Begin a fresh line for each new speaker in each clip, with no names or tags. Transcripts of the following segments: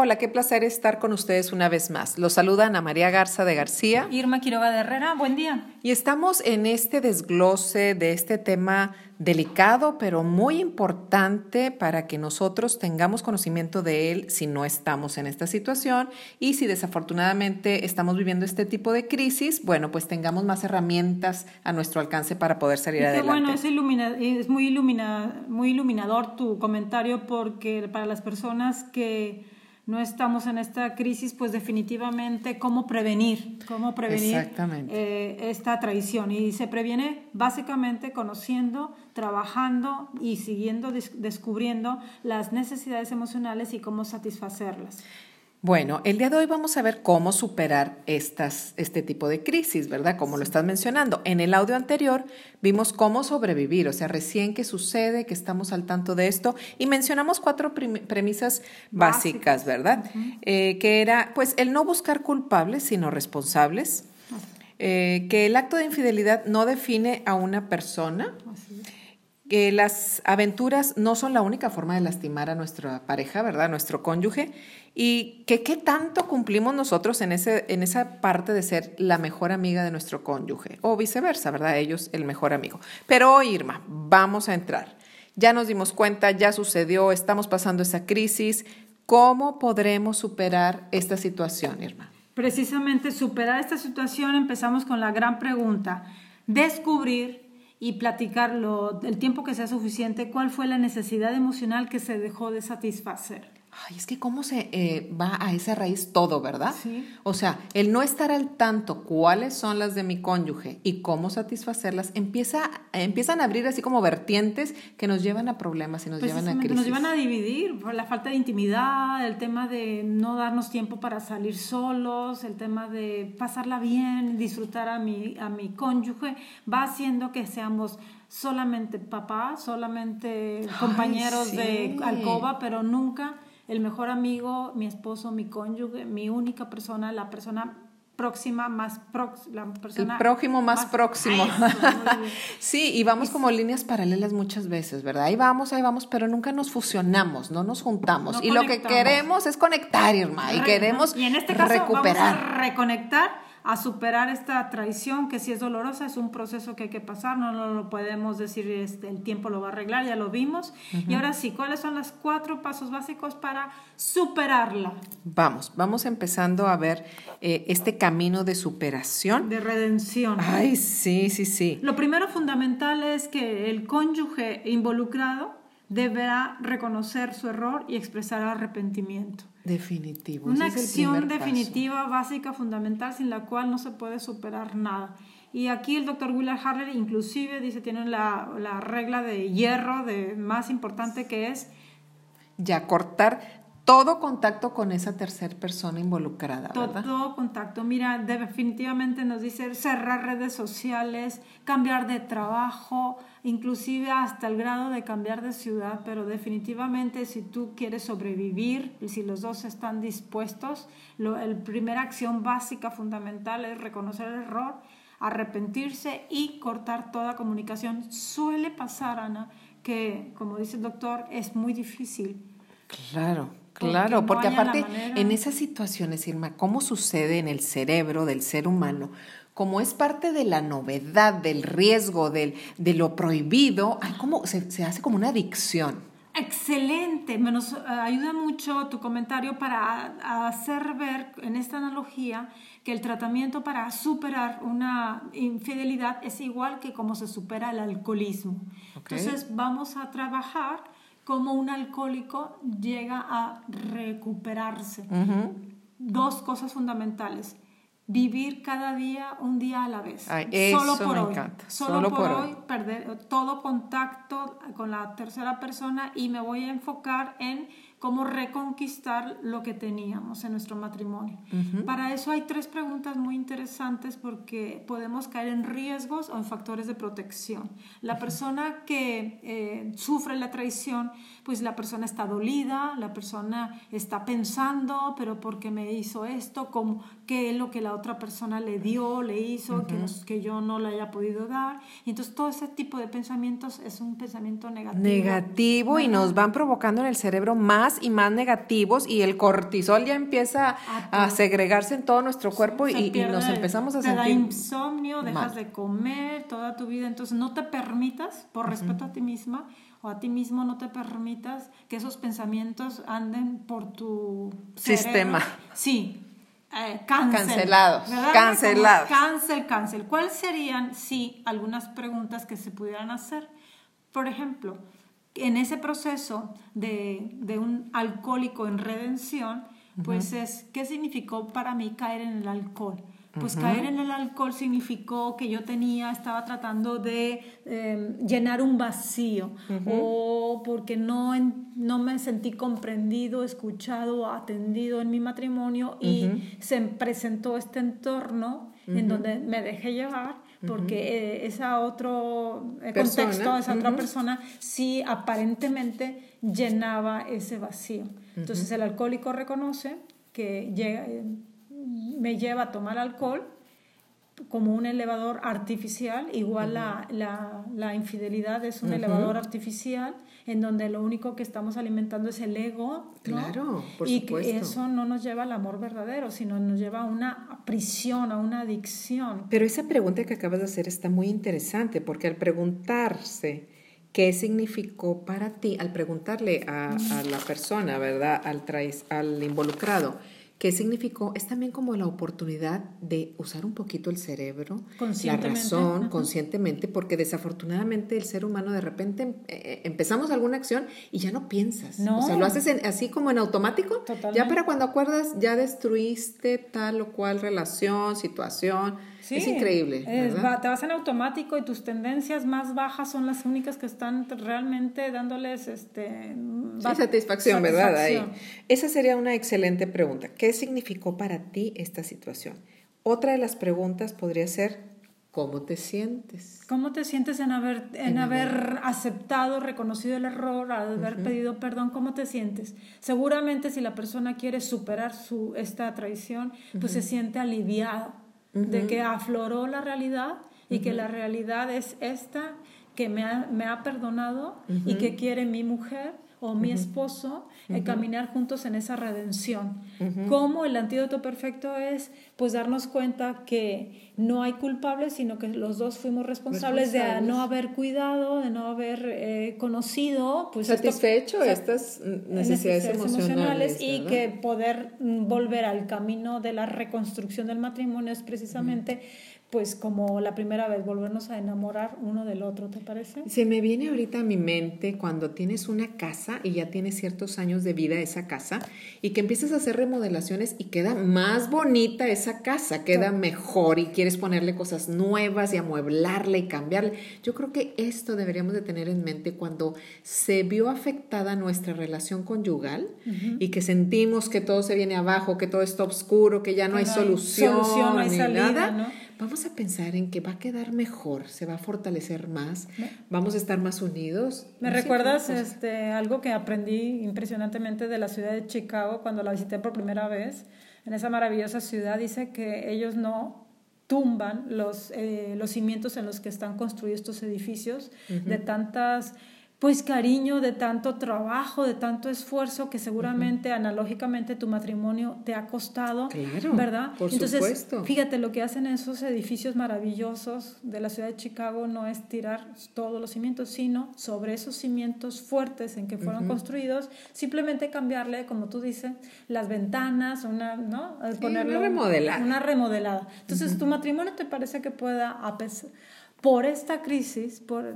Hola, qué placer estar con ustedes una vez más. Los saluda Ana María Garza de García.
Irma Quiroga de Herrera, buen día.
Y estamos en este desglose de este tema delicado, pero muy importante para que nosotros tengamos conocimiento de él si no estamos en esta situación y si desafortunadamente estamos viviendo este tipo de crisis, bueno, pues tengamos más herramientas a nuestro alcance para poder salir adelante.
Bueno, es, es muy, ilumina, muy iluminador tu comentario porque para las personas que no estamos en esta crisis, pues definitivamente cómo prevenir, cómo prevenir eh, esta traición. Y se previene básicamente conociendo, trabajando y siguiendo descubriendo las necesidades emocionales y cómo satisfacerlas.
Bueno, el día de hoy vamos a ver cómo superar estas, este tipo de crisis, ¿verdad? Como lo estás mencionando. En el audio anterior vimos cómo sobrevivir, o sea, recién que sucede, que estamos al tanto de esto, y mencionamos cuatro premisas básicas, ¿verdad? Eh, que era, pues, el no buscar culpables, sino responsables, eh, que el acto de infidelidad no define a una persona que las aventuras no son la única forma de lastimar a nuestra pareja, ¿verdad? Nuestro cónyuge. Y que qué tanto cumplimos nosotros en, ese, en esa parte de ser la mejor amiga de nuestro cónyuge. O viceversa, ¿verdad? Ellos el mejor amigo. Pero hoy, Irma, vamos a entrar. Ya nos dimos cuenta, ya sucedió, estamos pasando esa crisis. ¿Cómo podremos superar esta situación, Irma?
Precisamente superar esta situación empezamos con la gran pregunta. Descubrir y platicarlo el tiempo que sea suficiente, cuál fue la necesidad emocional que se dejó de satisfacer.
Ay, es que cómo se eh, va a esa raíz todo, ¿verdad? Sí. O sea, el no estar al tanto cuáles son las de mi cónyuge y cómo satisfacerlas, empieza, empiezan a abrir así como vertientes que nos llevan a problemas y nos llevan a crisis.
Nos llevan a dividir por la falta de intimidad, el tema de no darnos tiempo para salir solos, el tema de pasarla bien, disfrutar a mi, a mi cónyuge, va haciendo que seamos solamente papás, solamente compañeros de alcoba, pero nunca el mejor amigo, mi esposo, mi cónyuge, mi única persona, la persona próxima, más próxima, la persona...
El prójimo más, próximo. sí, y vamos como líneas paralelas muchas veces, ¿verdad? Ahí vamos, ahí vamos, pero nunca nos fusionamos, no nos juntamos. y lo que queremos es conectar, Irma, y queremos y en este caso recuperar.
Vamos a reconectar a superar esta traición que si es dolorosa es un proceso que hay que pasar, no, lo podemos decir este, el tiempo lo va a arreglar, ya lo vimos. Y ahora sí, ¿cuáles son los cuatro pasos básicos para superarla?
Vamos, vamos empezando a ver eh, este camino de superación.
De redención.
Ay, sí, sí, sí.
Lo primero fundamental es que el cónyuge involucrado deberá reconocer su error y expresar arrepentimiento.
Definitivo.
Una acción definitiva, básica, fundamental, sin la cual no se puede superar nada. Y aquí el doctor Willard Harler inclusive dice, tienen la, la regla de hierro de más importante que es...
Ya cortar todo contacto con esa tercera persona involucrada.
¿verdad? Todo, contacto. Mira, definitivamente nos dice cerrar redes sociales, cambiar de trabajo, inclusive hasta el grado de cambiar de ciudad, pero definitivamente si tú quieres sobrevivir y si los dos están dispuestos, la primera acción básica, fundamental es reconocer el error, arrepentirse y cortar toda comunicación. Suele pasar, Ana, que como dice el doctor, es muy difícil.
Claro. Claro, porque, aparte en esas situaciones, Irma, ¿cómo sucede en el cerebro del ser humano? Como es parte de la novedad, del riesgo, del, de lo prohibido, hay como, se, se hace como una adicción.
Excelente, me nos eh, ayuda mucho tu comentario para hacer ver en esta analogía que el tratamiento para superar una infidelidad es igual que como se supera el alcoholismo. Entonces vamos a trabajar cómo un alcohólico llega a recuperarse. Dos cosas fundamentales. Vivir cada día un día a la vez.
solo por hoy.
Solo, por, hoy, perder todo contacto con la tercera persona y me voy a enfocar en cómo reconquistar lo que teníamos en nuestro matrimonio. Para eso hay tres preguntas muy interesantes porque podemos caer en riesgos o en factores de protección. La persona que eh, sufre la traición, pues la persona está dolida, la persona está pensando, pero ¿por qué me hizo esto? ¿Cómo, ¿Qué es lo que la otra persona le dio, le hizo, que, que yo no le haya podido dar? Y entonces todo ese tipo de pensamientos es un pensamiento negativo.
Negativo y nos van provocando en el cerebro más y más negativos y el cortisol ya empieza a, segregarse en todo nuestro cuerpo y, nos empezamos a
te
sentir.
Da insomnio, dejas de comer toda tu vida. Entonces no te permitas, por respeto a ti misma o a ti mismo, no te permitas que esos pensamientos anden por tu
sistema.
Sí, eh,
cancelados. Cancelados.
cancel, cancel. ¿Cuáles serían, sí, algunas preguntas que se pudieran hacer? Por ejemplo, en ese proceso de, de un alcohólico en redención, pues es, ¿qué significó para mí caer en el alcohol? Pues caer en el alcohol significó que yo tenía, estaba tratando de em, llenar un vacío o porque no, no me sentí comprendido, escuchado, atendido en mi matrimonio y se presentó este entorno en donde me dejé llevar porque eh, esa otro eh, contexto, esa otra persona sí aparentemente llenaba ese vacío. Entonces el alcohólico reconoce que llega, eh, me lleva a tomar alcohol como un elevador artificial, igual la, la, la, infidelidad es un elevador artificial en donde lo único que estamos alimentando es el ego.
Claro, por
y que eso no nos lleva al amor verdadero, sino nos lleva a una prisión, a una adicción.
Pero esa pregunta que acabas de hacer está muy interesante, porque al preguntarse qué significó para ti, al preguntarle a, a la persona, ¿verdad? Al, al involucrado, ¿Qué significó? Es también como la oportunidad de usar un poquito el cerebro, la razón, conscientemente, porque desafortunadamente el ser humano de repente em, eh, empezamos alguna acción y ya no piensas. O sea, lo haces así como en automático. Ya para cuando acuerdas, ya destruiste tal o cual relación, situación es increíble.
te vas en automático y tus tendencias más bajas son las únicas que están realmente dándoles este,
satisfacción, ¿verdad? Ahí. Esa sería una excelente pregunta. ¿Qué significó para ti esta situación? Otra de las preguntas podría ser, ¿cómo te sientes?
¿Cómo te sientes en haber, en, haber, aceptado, reconocido el error, haber pedido perdón? ¿Cómo te sientes? Seguramente si la persona quiere superar su, esta traición, pues se siente aliviado de que afloró la realidad y que la realidad es esta, que me ha, me ha perdonado y que quiere mi mujer o mi esposo uh caminar juntos en esa redención. Como el antídoto perfecto es pues darnos cuenta que no hay culpables, sino que los dos fuimos responsables, de no haber cuidado, de no haber eh, conocido, pues
satisfecho estas necesidades, emocionales,
y que poder mm, volver al camino de la reconstrucción del matrimonio es precisamente pues como la primera vez, volvernos a enamorar uno del otro, ¿te parece?
Se me viene ahorita a mi mente cuando tienes una casa y ya tienes ciertos años de vida esa casa y que empiezas a hacer remodelaciones y queda más bonita esa casa, queda mejor y quieres ponerle cosas nuevas y amueblarle y cambiarle. Yo creo que esto deberíamos de tener en mente cuando se vio afectada nuestra relación conyugal y que sentimos que todo se viene abajo, que todo está oscuro, que ya no hay solución, no hay salida, nada vamos a pensar en que va a quedar mejor, se va a fortalecer más, vamos a estar más unidos.
¿Me recuerdas este, algo que aprendí impresionantemente de la ciudad de Chicago cuando la visité por primera vez? En esa maravillosa ciudad dice que ellos no tumban los, eh, los cimientos en los que están construidos estos edificios de tantas pues cariño de tanto trabajo, de tanto esfuerzo que seguramente analógicamente tu matrimonio te ha costado, claro, ¿verdad?
Por Entonces,
fíjate lo que hacen esos edificios maravillosos de la ciudad de Chicago no es tirar todos los cimientos, sino sobre esos cimientos fuertes en que fueron construidos, simplemente cambiarle, como tú dices, las ventanas, una, ¿no?
Ponerle una remodelada.
Una remodelada. Entonces, tu matrimonio te parece que pueda, a pesar, por esta crisis, por,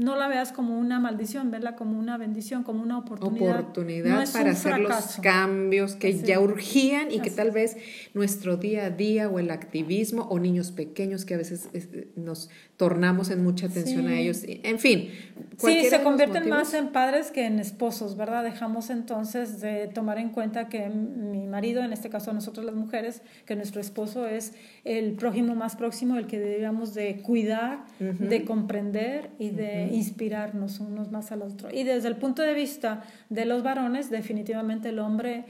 no la veas como una maldición, verla como una bendición, como una oportunidad.
Oportunidad para hacer los cambios que ya urgían y que tal vez nuestro día a día o el activismo o niños pequeños que a veces nos tornamos en mucha atención a ellos, en fin.
Sí, se convierten más en padres que en esposos, ¿verdad? Dejamos entonces de tomar en cuenta que mi marido, en este caso nosotros las mujeres, que nuestro esposo es el prójimo más próximo, el que debíamos de cuidar, de comprender y de inspirarnos unos más al otro. Y desde el punto de vista de los varones, definitivamente el hombre,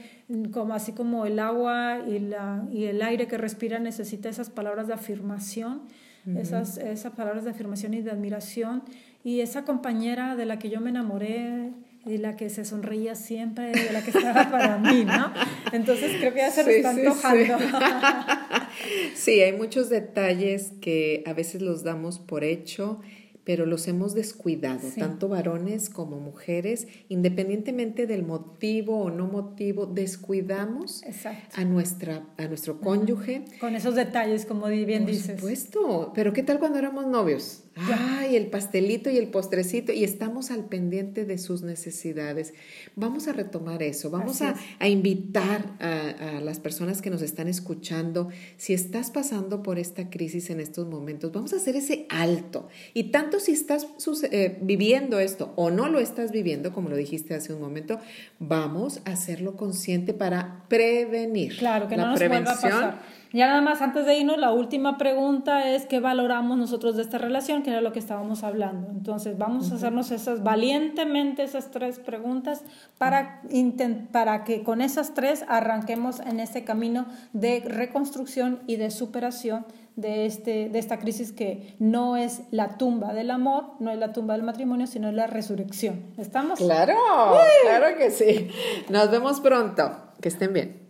como, así como el agua y, la, y el aire que respira, necesita esas palabras de afirmación esas, esas palabras de afirmación y de admiración. Y esa compañera de la que yo me enamoré y la que se sonreía siempre y la que estaba para mí, ¿no? Entonces creo que ya se lo está antojando.
sí, hay muchos detalles que a veces los damos por hecho pero los hemos descuidado, tanto varones como mujeres, independientemente del motivo o no motivo, descuidamos a nuestra a nuestro cónyuge.
Con esos detalles, como bien
dices. Por supuesto, pero ¿qué tal cuando éramos novios? Ay, el pastelito y el postrecito y estamos al pendiente de sus necesidades. Vamos a retomar eso, vamos a, invitar a, a, las personas que nos están escuchando, si estás pasando por esta crisis en estos momentos, vamos a hacer ese alto. Y tanto si estás eh, viviendo esto o no lo estás viviendo, como lo dijiste hace un momento, vamos a hacerlo consciente para prevenir.
Claro, que no nos prevención. Vuelva a pasar ya nada más antes de irnos, la última pregunta es qué valoramos nosotros de esta relación, que era lo que estábamos hablando. Entonces vamos a hacernos esas valientemente esas tres preguntas para, para que con esas tres arranquemos en este camino de reconstrucción y de superación de, este, de esta crisis que no es la tumba del amor, no es la tumba del matrimonio, sino la resurrección. ¿Estamos?
Claro, claro que sí. Nos vemos pronto. Que estén bien.